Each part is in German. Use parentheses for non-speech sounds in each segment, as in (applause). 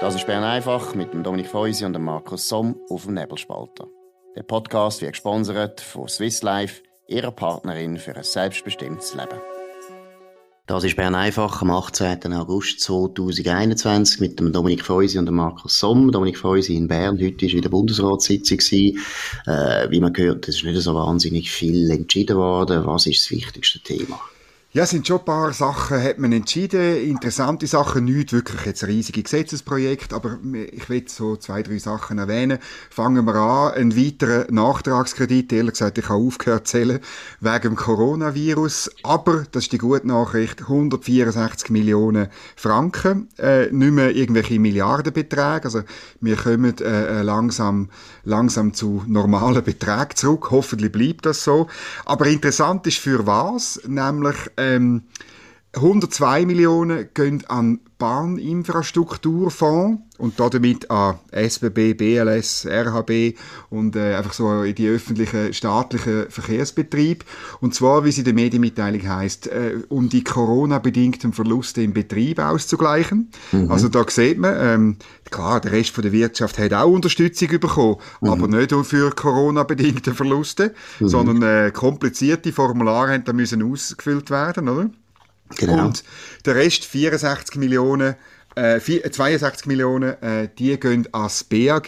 Das ist Bern einfach mit dem Dominik Feusi und dem Markus Somm auf dem Nebelspalter. Der Podcast wird gesponsert von Swiss Life, ihrer Partnerin für ein selbstbestimmtes Leben. Das ist Bern einfach am 18. August 2021 mit dem Dominik Feusi und dem Markus Somm. Dominik Feusi in Bern. Heute war wieder Bundesratssitzung. Äh, wie man gehört, es ist nicht so wahnsinnig viel entschieden worden. Was ist das wichtigste Thema? Ja, es sind schon ein paar Sachen, hat man entschieden. Interessante Sachen, nicht wirklich jetzt riesige Gesetzesprojekte, aber ich will so zwei, drei Sachen erwähnen. Fangen wir an. Ein weiterer Nachtragskredit. Ehrlich gesagt, ich habe aufgehört zu zählen wegen dem Coronavirus. Aber, das ist die gute Nachricht, 164 Millionen Franken. Äh, nicht mehr irgendwelche Milliardenbeträge. Also, wir kommen äh, äh langsam, langsam zu normalen Beträgen zurück. Hoffentlich bleibt das so. Aber interessant ist für was? Nämlich, ähm, 102 Millionen gehen an Bahninfrastrukturfonds und damit an SBB, BLS, RHB und äh, einfach so in die öffentlichen staatlichen Verkehrsbetrieb. Und zwar, wie sie in der Medienmitteilung heißt, äh, um die Corona-bedingten Verluste im Betrieb auszugleichen. Mhm. Also da sieht man, ähm, klar, der Rest von der Wirtschaft hat auch Unterstützung bekommen, mhm. aber nicht für Corona-bedingte Verluste, mhm. sondern äh, komplizierte Formulare da müssen ausgefüllt werden, oder? Genau. Und der Rest, 64 Millionen, äh, 62 Millionen, äh, die gehen ans BAG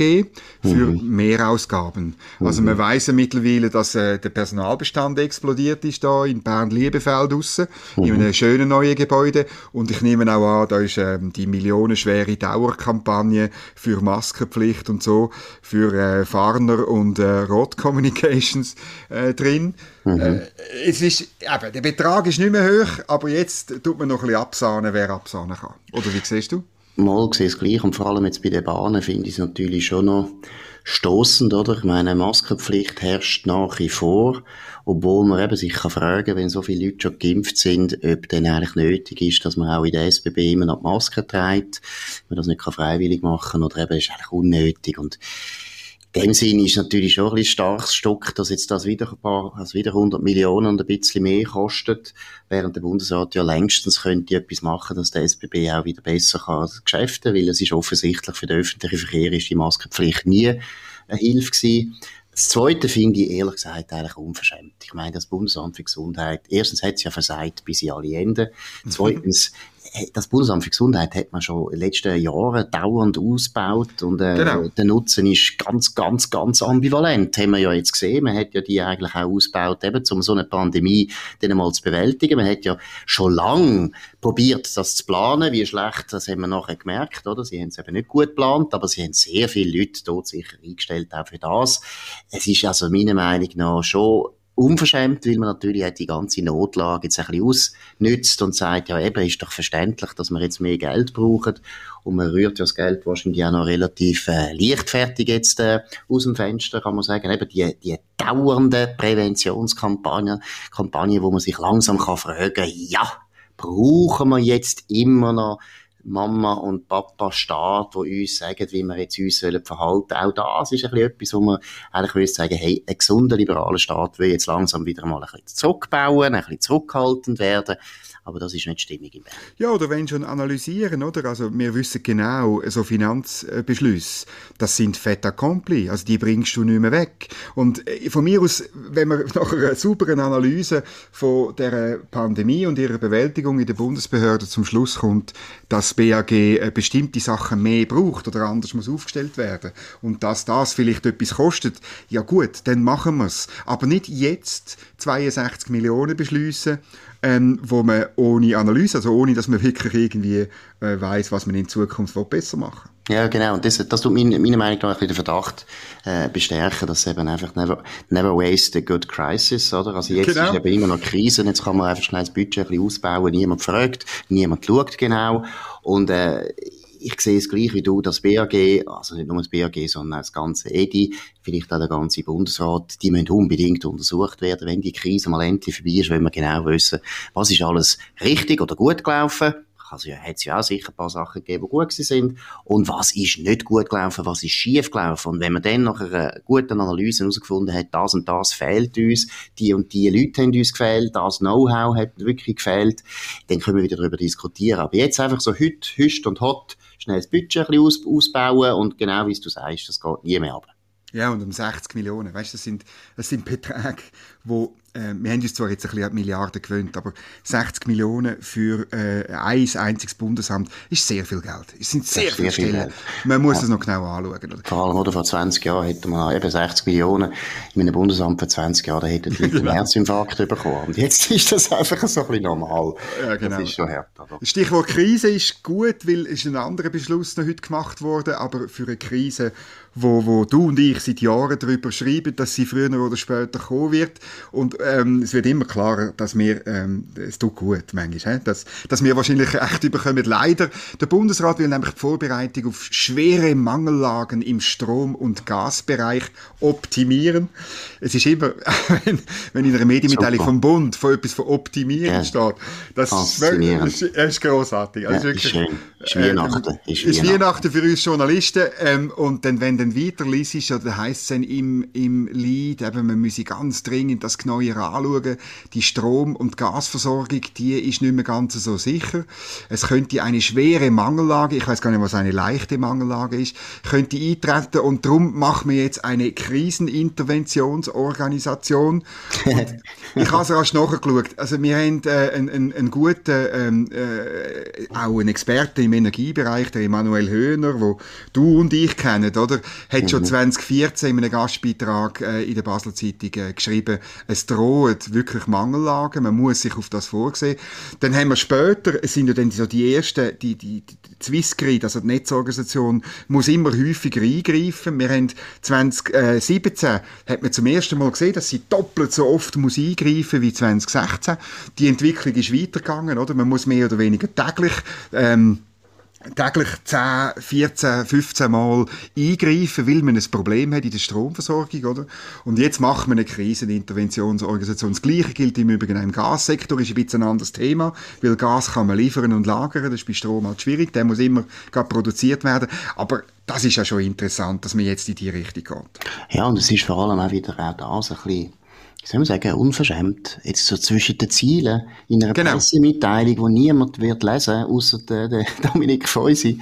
für mhm. Mehrausgaben. Also mhm. man weiß ja mittlerweile, dass äh, der Personalbestand explodiert ist da in Bern-Liebefeld draussen, mhm. in einem schönen neuen Gebäude. Und ich nehme auch an, da ist ähm, die millionenschwere Dauerkampagne für Maskenpflicht und so, für äh, Farner und äh, Rot Communications äh, drin. Mhm. Äh, es ist, eben, der Betrag ist nicht mehr hoch, aber jetzt tut man noch ein bisschen absahnen, wer absahnen kann. Oder wie siehst du? Mal sehe es gleich und vor allem jetzt bei den Bahnen finde ich es natürlich schon noch stoßend, oder? Ich meine, Maskenpflicht herrscht nach wie vor, obwohl man eben sich kann fragen, wenn so viele Leute schon geimpft sind, ob denn eigentlich nötig ist, dass man auch in der SBB immer noch die Maske trägt, wenn man das nicht freiwillig machen kann, oder eben ist eigentlich unnötig und in dem Sinne ist natürlich schon ein bisschen starkes Stück, dass jetzt das wieder ein paar, also wieder 100 Millionen und ein bisschen mehr kostet, während der Bundesrat ja längstens könnte etwas machen, dass der SBB auch wieder besser kann geschäften, weil es ist offensichtlich für den öffentlichen Verkehr ist die Maskenpflicht nie eine Hilfe gewesen. Das Zweite finde ich ehrlich gesagt eigentlich unverschämt. Ich meine, das Bundesamt für Gesundheit, erstens hat es ja versagt bis in alle Enden. Mhm. Zweitens das Bundesamt für Gesundheit hat man schon in den letzten Jahren dauernd ausgebaut und äh, genau. der Nutzen ist ganz, ganz, ganz ambivalent. Haben wir ja jetzt gesehen. Man hat ja die eigentlich auch ausgebaut, eben um so eine Pandemie dann mal zu bewältigen. Man hat ja schon lange probiert, das zu planen. Wie schlecht, das haben wir nachher gemerkt, oder? Sie haben es eben nicht gut geplant, aber sie haben sehr viele Leute dort sicher eingestellt auch für das. Es ist also meiner Meinung nach schon unverschämt, weil man natürlich die ganze Notlage jetzt ein bisschen ausnützt und sagt, ja eben, ist doch verständlich, dass wir jetzt mehr Geld brauchen und man rührt ja das Geld wahrscheinlich auch noch relativ äh, leichtfertig jetzt äh, aus dem Fenster, kann man sagen. Eben die, die dauernde Präventionskampagne, Kampagne, wo man sich langsam kann fragen, ja, brauchen wir jetzt immer noch Mama und Papa Staat, die uns sagen, wie wir jetzt uns sollen verhalten Auch das ist ein etwas, wo man eigentlich würde sagen, hey, ein gesunder liberaler Staat will jetzt langsam wieder mal ein bisschen zurückbauen, ein bisschen zurückhaltend werden aber das ist nicht stimmig im Bern. Ja, oder wenn schon analysieren, oder? Also wir wissen genau, so Finanzbeschlüsse, das sind fait accompli, also die bringst du nicht mehr weg. Und äh, von mir aus, wenn man (laughs) nach einer sauberen Analyse von der Pandemie und ihrer Bewältigung in der Bundesbehörde zum Schluss kommt, dass BAG äh, bestimmte Sachen mehr braucht oder anders muss aufgestellt werden und dass das vielleicht etwas kostet, ja gut, dann machen wir es. Aber nicht jetzt 62 Millionen beschließen ähm, wo man ohne Analyse, also ohne, dass man wirklich irgendwie äh, weiß, was man in Zukunft besser machen ja, genau. Und das, das tut meine, meiner Meinung nach den Verdacht äh, bestärken, dass eben einfach never, never waste a good crisis, oder? Also jetzt genau. ist eben immer noch Krise, jetzt kann man einfach schnell das Budget ein bisschen ausbauen, niemand fragt, niemand schaut genau. Und äh, ich sehe es gleich wie du, das BAG, also nicht nur das BAG, sondern auch das ganze EDI, vielleicht auch der ganze Bundesrat, die müssen unbedingt untersucht werden, wenn die Krise mal endlich vorbei ist, wenn wir genau wissen, was ist alles richtig oder gut gelaufen. Also ja, hat es ja auch sicher ein paar Sachen gegeben, die gut sind. Und was ist nicht gut gelaufen, was ist schief gelaufen. Und wenn man dann nach einer guten Analyse herausgefunden hat, das und das fehlt uns, die und die Leute haben uns gefehlt, das Know-how hat wirklich gefehlt, dann können wir wieder darüber diskutieren. Aber jetzt einfach so heute, hüst und hot, schnell das Budget ein bisschen aus, ausbauen und genau wie du sagst, das geht nie mehr ab. Ja, und um 60 Millionen, weißt du, das sind, das sind Beträge, wo äh, wir haben uns zwar jetzt ein bisschen an Milliarden gewöhnt, aber 60 Millionen für äh, ein einziges Bundesamt ist sehr viel Geld. Es sind sehr, viele Stellen. Viel Man muss ja. es noch genau anschauen. Oder? Vor allem, oder, vor 20 Jahren hätte man eben 60 Millionen in einem Bundesamt für 20 Jahre, da hätten die (laughs) Leute einen genau. Herzinfarkt bekommen. Und jetzt (laughs) ist das einfach so ein bisschen normal. Ja, genau. Das ist schon hart. Oder? Stichwort Krise ist gut, weil es ist ein anderer Beschluss noch heute gemacht worden, aber für eine Krise wo, wo du und ich seit Jahren darüber schreiben, dass sie früher oder später kommen wird. Und ähm, es wird immer klarer, dass wir, ähm, es tut gut manchmal, he? dass, dass wir wahrscheinlich echt überkommen. Leider, der Bundesrat will nämlich die Vorbereitung auf schwere Mangellagen im Strom- und Gasbereich optimieren. Es ist immer, (laughs) wenn, wenn in einer Medienmitteilung Super. vom Bund von etwas von optimieren ja. steht, das ist, das ist großartig. Also ja, ist schön. Ist Weihnachten. Äh, ist, ist Weihnachten für uns Journalisten. Ähm, und dann, wenn dann weiter liest, oder heisst es dann im, im Lied, eben, man müsse ganz dringend das genauer anschauen. Die Strom- und Gasversorgung, die ist nicht mehr ganz so sicher. Es könnte eine schwere Mangellage, ich weiß gar nicht, was eine leichte Mangellage ist, könnte eintreten und darum machen wir jetzt eine Kriseninterventionsorganisation. (laughs) ich habe es rasch nachgeschaut. Also wir haben äh, einen, einen, einen guten, ähm, äh, auch einen Experten im Energiebereich, der Emanuel Höhner, wo du und ich kennen, oder? Hat schon 2014 mhm. in einem Gastbeitrag äh, in der Basler Zeitung äh, geschrieben, es droht wirklich Mangellagen, man muss sich auf das vorsehen. Dann haben wir später, es sind ja dann so die ersten, die, die, die Swissgrid, also die Netzorganisation, muss immer häufiger eingreifen. Wir haben 2017 hat man zum ersten Mal gesehen, dass sie doppelt so oft muss eingreifen wie 2016. Die Entwicklung ist weitergegangen, oder? Man muss mehr oder weniger täglich ähm, täglich 10, 14, 15 Mal eingreifen, weil man ein Problem hat in der Stromversorgung, oder? Und jetzt macht man eine Kriseninterventionsorganisation. Das Gleiche gilt im Übrigen auch im Gassektor, ist ein bisschen ein anderes Thema, weil Gas kann man liefern und lagern, das ist bei Strom halt schwierig, der muss immer produziert werden, aber das ist ja schon interessant, dass man jetzt in die Richtung geht. Ja, und es ist vor allem auch wieder auch das ein bisschen soll man sagen, unverschämt. Jetzt so zwischen den Zielen in einer genau. Pressemitteilung, die niemand wird lesen, außer der, der (laughs) Dominik Feusi.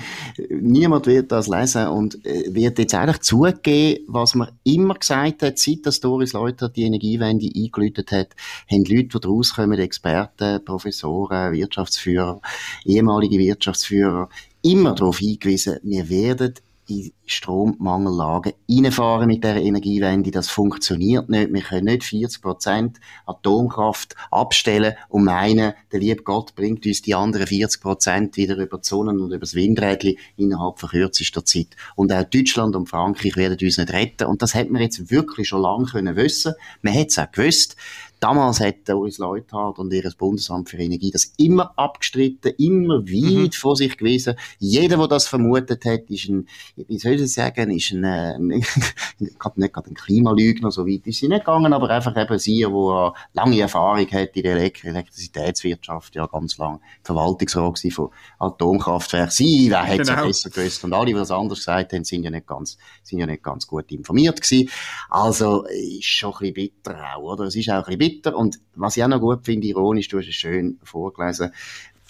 Niemand wird das lesen und äh, wird jetzt eigentlich zugeben, was man immer gesagt hat, seit das Doris Leuter die Energiewende eingelötet hat, haben Leute, die daraus kommen, Experten, Professoren, Wirtschaftsführer, ehemalige Wirtschaftsführer, immer darauf hingewiesen, wir werden in Strommangellagen reinfahren mit der Energiewende. Das funktioniert nicht. Wir können nicht 40 Prozent Atomkraft abstellen und meinen, der liebe Gott bringt uns die anderen 40 Prozent wieder über die Sonnen und über das Windrädchen innerhalb von kürzester Zeit. Und auch Deutschland und Frankreich werden uns nicht retten. Und das hätte man jetzt wirklich schon lange können wissen. Man hätte es auch gewusst. Damals hat Doris Leuthard und ihr Bundesamt für Energie das immer abgestritten, immer weit mhm. vor sich gewesen. Jeder, der das vermutet hat, ist ein, wie soll ich sagen, ist ein, äh, (laughs) nicht gerade ein Klimalügner, so weit ist sie nicht gegangen, aber einfach eben sie, die lange Erfahrung hat in der Elektrizitätswirtschaft, ja ganz lang Verwaltungsrat von Atomkraftwerken. Sie, wer hätte genau. besser gewusst? Und alle, die das anders gesagt haben, sind ja nicht ganz, sind ja nicht ganz gut informiert gewesen. Also, ist schon ein bisschen bitter auch, oder? Es ist auch ein bisschen bitter. Und was ich auch noch gut finde, ironisch, du hast es schön vorgelesen,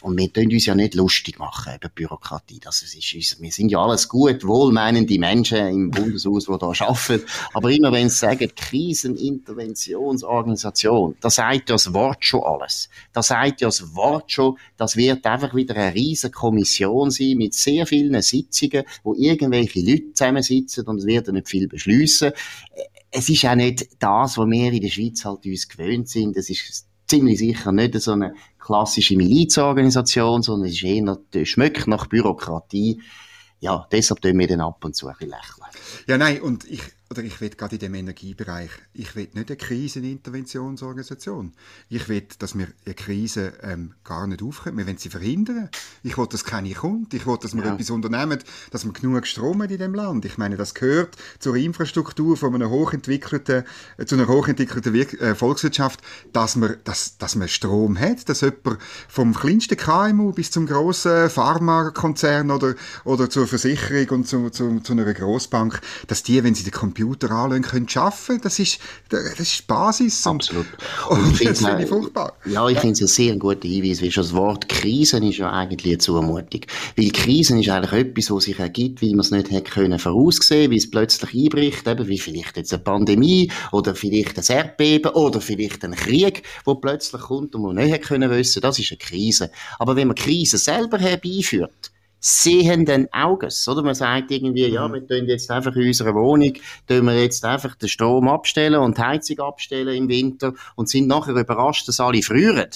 und wir tun uns ja nicht lustig machen über Bürokratie. Das ist, wir sind ja alles gut, wohlmeinende Menschen im Bundeshaus, die da arbeiten. Aber immer wenn sie sagen, Kriseninterventionsorganisation, da sagt ja das Wort schon alles. Da sagt ja das Wort schon, das wird einfach wieder eine riesige Kommission sein mit sehr vielen Sitzungen, wo irgendwelche Leute zusammensitzen und es wird nicht viel beschließen es ist auch nicht das, was wir in der Schweiz halt uns gewöhnt sind. Es ist ziemlich sicher nicht so eine klassische Milizorganisation, sondern es ist eher, schmeckt nach Bürokratie. Ja, deshalb tun wir dann ab und zu ein bisschen lächeln. Ja, nein, und ich, oder ich will gerade in dem Energiebereich, ich will nicht eine Kriseninterventionsorganisation. Ich will, dass wir eine Krise ähm, gar nicht aufkommen. Wir wollen sie verhindern. Ich will, dass keine kommt. Ich will, dass wir ja. etwas unternehmen, dass wir genug Strom haben in dem Land. Ich meine, das gehört zur Infrastruktur von einer hochentwickelten, äh, zu einer hochentwickelten Wir äh, Volkswirtschaft, dass man, dass, dass man Strom hat, dass jemand vom kleinsten KMU bis zum grossen Pharmakonzern oder, oder zur Versicherung und zu, zu, zu einer Grossbank, dass die, wenn sie den Computer Computer anlegen können, arbeiten Das ist, das ist Basis. Absolut. Und, und das finde ich furchtbar. Ja, ich finde es ein sehr guter Hinweis, weil schon das Wort Krisen ist ja eigentlich eine Zumutung. Weil Krisen ist eigentlich etwas, was sich ergibt, weil man es nicht hätte können voraussehen, wie es plötzlich einbricht, eben wie vielleicht jetzt eine Pandemie oder vielleicht ein Erdbeben oder vielleicht ein Krieg, wo plötzlich kommt und man nicht hätte können wissen, das ist eine Krise. Aber wenn man Krisen selber herbeiführt, sehenden Auges, oder? Man sagt irgendwie, ja, mhm. wir tun jetzt einfach in unserer Wohnung, tun wir jetzt einfach den Strom abstellen und die Heizung abstellen im Winter und sind nachher überrascht, dass alle frieren.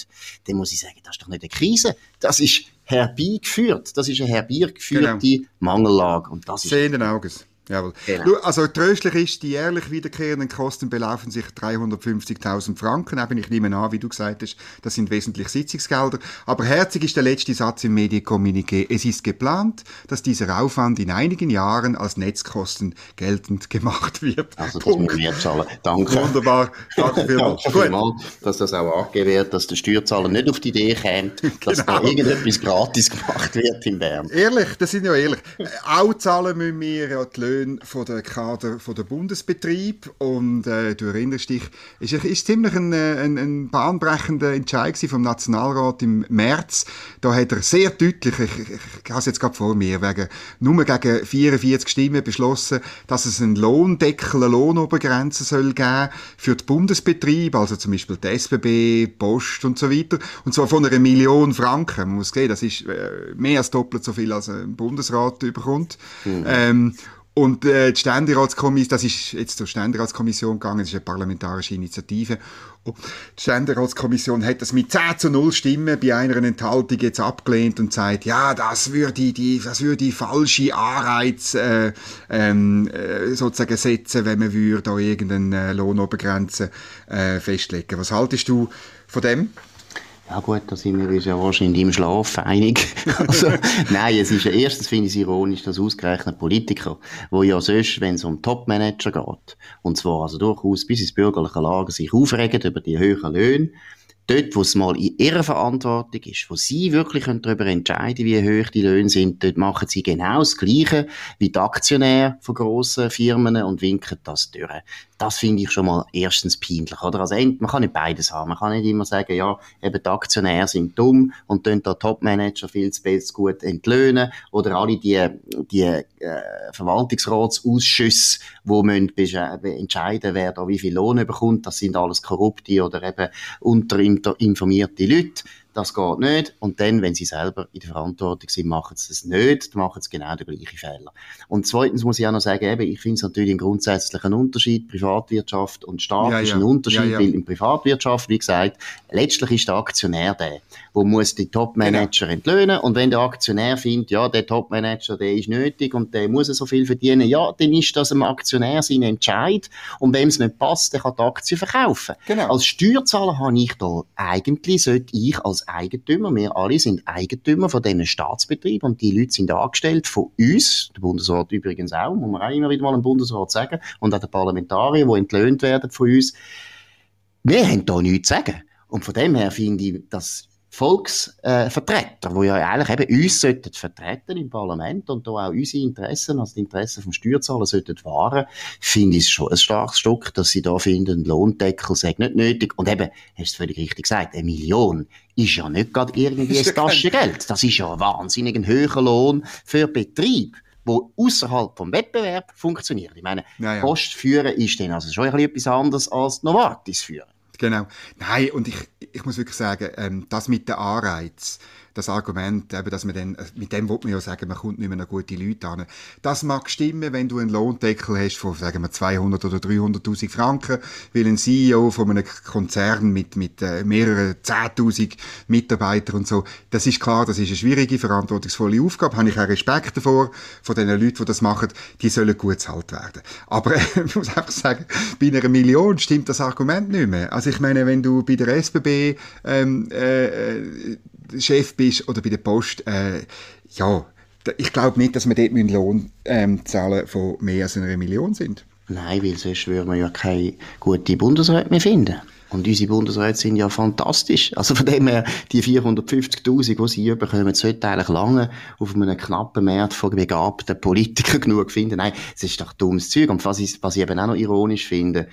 Dann muss ich sagen, das ist doch nicht eine Krise. Das ist herbeigeführt. Das ist eine herbeigeführte genau. Mangellage. Und das ist Sehenden Auges. Jawohl. Genau. Also tröstlich ist, die jährlich wiederkehrenden Kosten belaufen sich 350.000 Franken. Eben, ich nehme an, wie du gesagt hast, das sind wesentlich Sitzungsgelder. Aber herzig ist der letzte Satz im Medienkommuniqué. Es ist geplant, dass dieser Aufwand in einigen Jahren als Netzkosten geltend gemacht wird. Also das müssen wir zahlen. Danke. Wunderbar. Danke (laughs) vielmals. Danke vielmals, dass das auch angegeben wird, dass der Steuerzahler nicht auf die Idee kommt, (laughs) dass genau. da irgendetwas gratis gemacht wird in Bern. Ehrlich, das sind ja ehrlich. Auch zahlen müssen wir ja die Löhne Löhne von der Kader von der Bundesbetrieb und äh, du erinnerst dich, ist, ist ziemlich ein, äh, ein, ein bahnbrechender Entscheid vom Nationalrat im März. Da hat er sehr deutlich, ich, ich, ich habe es jetzt gerade vor mir, wegen, nur gegen 44 Stimmen beschlossen, dass es einen Lohndeckel, eine Lohnobergrenze soll geben für die Bundesbetriebe, also zum Beispiel die SBB, Post und so weiter. Und zwar von einer Million Franken. Man muss sehen, das ist äh, mehr als doppelt so viel, als ein Bundesrat überkommt. Mhm. Ähm, und äh, die Ständeratskommission, das ist jetzt zur Ständeratskommission gegangen, das ist eine parlamentarische Initiative. Und die Ständeratskommission hat das mit 10 zu 0 Stimmen bei einer Enthaltung jetzt abgelehnt und sagt, ja, das würde die, das würde falsche Anreiz äh, ähm, äh, sozusagen setzen, wenn man würde da irgendeine Lohnobergrenze äh, festlegen. Was haltest du von dem? Ja gut, da sind wir uns ja wahrscheinlich im Schlaf einig. (laughs) also, nein, es ist ja erstens finde ich es ironisch, dass ausgerechnet Politiker, wo ja sonst, wenn es um Topmanager geht, und zwar also durchaus bis ins bürgerliche Lager sich aufregen über die höheren Löhne, dort, wo es mal in ihrer Verantwortung ist, wo sie wirklich darüber entscheiden wie hoch die Löhne sind, dort machen sie genau das Gleiche wie die Aktionäre von grossen Firmen und winken das durch das finde ich schon mal erstens peinlich, oder? Also, man kann nicht beides haben. Man kann nicht immer sagen, ja, eben die Aktionäre sind dumm und tun da Topmanager viel zu gut entlöhnen oder alle die, die äh, Verwaltungsratsausschüsse, wo müssen entscheiden, wer da wie viel Lohn bekommt, das sind alles korrupte oder eben unterinformierte Leute das geht nicht. Und dann, wenn sie selber in der Verantwortung sind, machen sie es nicht, dann machen sie genau den gleichen Fehler. Und zweitens muss ich auch noch sagen, eben, ich finde es natürlich einen grundsätzlichen Unterschied, Privatwirtschaft und Staat ja, ist ein Unterschied, ja, ja. weil in Privatwirtschaft, wie gesagt, letztlich ist der Aktionär der, wo muss die Topmanager genau. entlöhnen und wenn der Aktionär findet, ja, der Topmanager, der ist nötig und der muss so viel verdienen, ja, dann ist das dem Aktionär sein Entscheid und wem es nicht passt, der kann die Aktie verkaufen. Genau. Als Steuerzahler habe ich da eigentlich, sollte ich als Eigentümer. Wir alle sind Eigentümer von diesen Staatsbetrieben und die Leute sind angestellt von uns, der Bundesrat übrigens auch, muss man auch immer wieder mal im Bundesrat sagen, und auch die Parlamentarier, die entlöhnt werden von uns. Wir haben da nichts zu sagen. Und von dem her finde ich, dass Volksvertreter, äh, die ja eigentlich eben uns sollten vertreten im Parlament und da auch unsere Interessen, also die Interessen vom Steuerzahler sollten wahren, finde ich es schon ein starkes Stück, dass sie da finden, ein Lohndeckel sei nicht nötig. Und eben, hast du völlig richtig gesagt, eine Million ist ja nicht gerade (laughs) irgendwie ein Taschengeld. Das ist ja ein wahnsinnig hoher Lohn für Betrieb wo außerhalb vom Wettbewerb funktioniert. Ich meine, ja, ja. Post führen ist dann also schon ein bisschen etwas anderes als Novartis führen. Genau. Nein, und ich, ich muss wirklich sagen, ähm, das mit dem Anreiz, das Argument, eben, dass man dann, äh, mit dem will man ja sagen, man kommt nicht mehr an gute Leute an. Das mag stimmen, wenn du einen Lohndeckel hast von, sagen wir, 200 oder 300.000 Franken, weil ein CEO von einem Konzern mit, mit äh, mehreren 10.000 Mitarbeitern und so, das ist klar, das ist eine schwierige, verantwortungsvolle Aufgabe, habe ich auch Respekt davor, von den Leuten, die das machen, die sollen gut zahlt werden. Aber (laughs) ich muss einfach sagen, bei einer Million stimmt das Argument nicht mehr. Also ich meine, wenn du bei der SBB ähm, äh, äh Chef bist oder bei der Post, äh, ja, ich glaube nicht, dass wir dort einen Lohn ähm, zahlen von mehr als einer Million sind. Nein, weil sonst würden wir ja keine gute Bundesräte mehr finden. Und unsere Bundesräte sind ja fantastisch. Also von dem her, die 450.000, die sie bekommen, sollte eigentlich lange auf einem knappen Markt von begabten Politikern (laughs) genug finden. Nein, es ist doch dummes Zeug. Und was ich, was ich eben auch noch ironisch finde,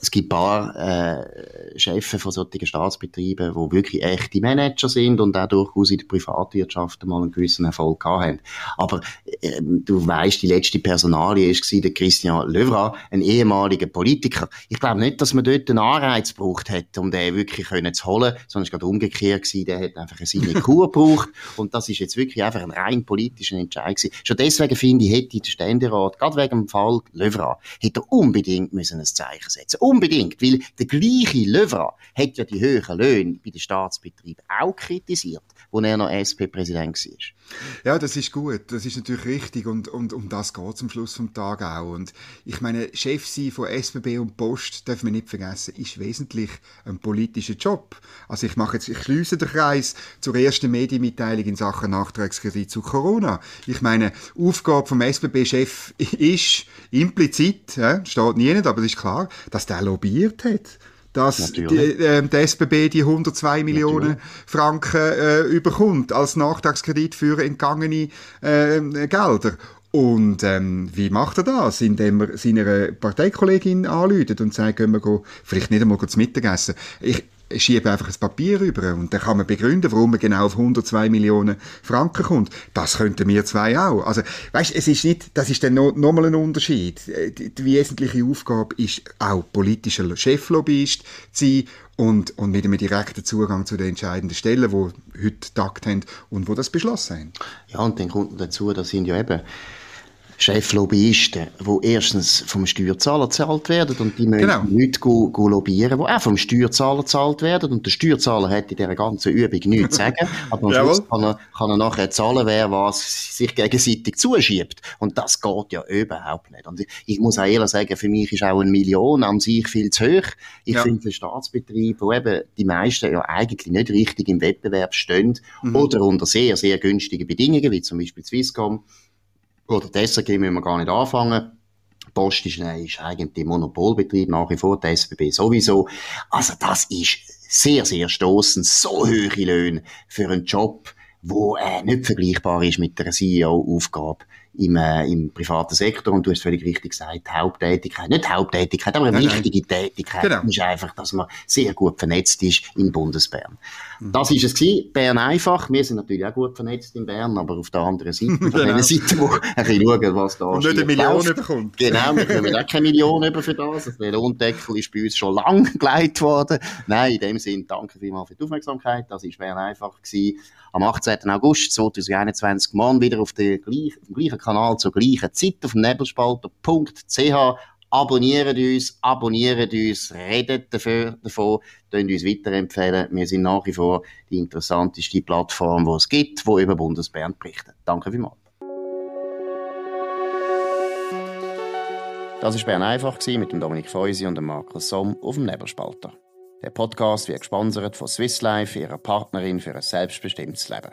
es gibt ein paar äh, Chefs von solchen Staatsbetrieben, die wirklich echte Manager sind und auch durchaus in der Privatwirtschaft mal einen gewissen Erfolg haben. Aber äh, du weißt, die letzte Personalie war der Christian Levra, ein ehemaliger Politiker. Ich glaube nicht, dass man dort einen Anreiz gebraucht hätte, um den wirklich können zu holen, sondern es war gerade umgekehrt gewesen. Der hat einfach eine Sinnekur (laughs) gebraucht und das ist jetzt wirklich einfach ein rein politischer Entscheid gewesen. Schon deswegen finde ich, hätte der Ständerat, gerade wegen dem Fall Levra, hätte er unbedingt müssen ein Zeichen setzen Unbedingt, weil der gleiche Löwra hat ja die höheren Löhne bei den Staatsbetrieben auch kritisiert, wo er noch SP-Präsident war. Ja, das ist gut, das ist natürlich richtig und, und um das geht es am Schluss vom Tag auch. Und ich meine, Chef sein von SBB und Post, darf man nicht vergessen, ist wesentlich ein politischer Job. Also ich mache jetzt, ich schließe den Kreis zur ersten Medienmitteilung in Sachen Nachtragskredit zu Corona. Ich meine, Aufgabe vom SBB-Chef ist implizit, ja, steht nie nicht, aber es ist klar, dass der lobbyiert hat dass die, äh, die SBB die 102 Millionen Natürlich. Franken äh, überkommt als Nachtragskredit für entgangene äh, Gelder. Und ähm, wie macht er das? Indem er seiner Parteikollegin anläutet und sagt, gehen wir go, vielleicht nicht einmal zu Mittagessen. Ich, schiebe einfach ein Papier rüber und dann kann man begründen, warum man genau auf 102 Millionen Franken kommt. Das könnten wir zwei auch. Also, weißt, es ist nicht, das ist dann noch, noch mal ein Unterschied. Äh, die, die wesentliche Aufgabe ist auch politischer Cheflobbyist zu sein und, und mit einem direkten Zugang zu den entscheidenden Stellen, wo heute Takt haben und wo das beschlossen haben. Ja, und dann kommt dazu, das sind ja eben Cheflobbyisten, die erstens vom Steuerzahler gezahlt werden und die müssen genau. nicht go, go lobbyieren, die auch vom Steuerzahler gezahlt werden und der Steuerzahler hat in dieser ganzen Übung nichts zu sagen, (laughs) aber am Schluss kann er, kann er nachher zahlen, wer was sich gegenseitig zuschiebt und das geht ja überhaupt nicht. Und ich, ich muss auch ehrlich sagen, für mich ist auch eine Million an sich viel zu hoch. Ich ja. finde, für Staatsbetriebe, wo eben die meisten ja eigentlich nicht richtig im Wettbewerb stehen mhm. oder unter sehr, sehr günstigen Bedingungen, wie zum Beispiel Swisscom, oder die SRG müssen wir gar nicht anfangen. Post ist, äh, ist eigentlich Monopolbetrieb nach wie vor, die SBB sowieso. Also das ist sehr, sehr stoßend, so hohe Löhne für einen Job, wo äh, nicht vergleichbar ist mit einer CEO-Aufgabe im, äh, im privaten Sektor. Und du hast völlig richtig gesagt, Haupttätigkeit, nicht Haupttätigkeit, aber eine nein, wichtige nein. Tätigkeit genau. ist einfach, dass man sehr gut vernetzt ist in Bundesbern. Mhm. Das ist es gewesen. Bern einfach. Wir sind natürlich auch gut vernetzt in Bern, aber auf der anderen Seite, (laughs) von genau. Seite, wo ein bisschen schauen, was da Und nicht eine Million läuft. bekommt. Genau, wir können auch keine Million über für das. Der Lohndeckel ist bei uns schon lang (laughs) geleitet worden. Nein, in dem Sinne, danke vielmals für die Aufmerksamkeit. Das war Bern einfach gewesen. Am 18. August 2021 morgen wieder auf, der auf dem gleichen Kanal zur gleichen Zeit auf nebelspalter.ch. Abonniert uns, abonniert uns, redet dafür, davon, könnt uns weiterempfehlen. Wir sind nach wie vor die interessanteste Plattform, die es gibt, die über Bundesbern berichtet. Danke vielmals. Das war Bern einfach mit dem Dominik Feusi und dem Markus Somm auf dem Nebelspalter. Der Podcast wird gesponsert von Swiss Life, ihrer Partnerin für ein selbstbestimmtes Leben.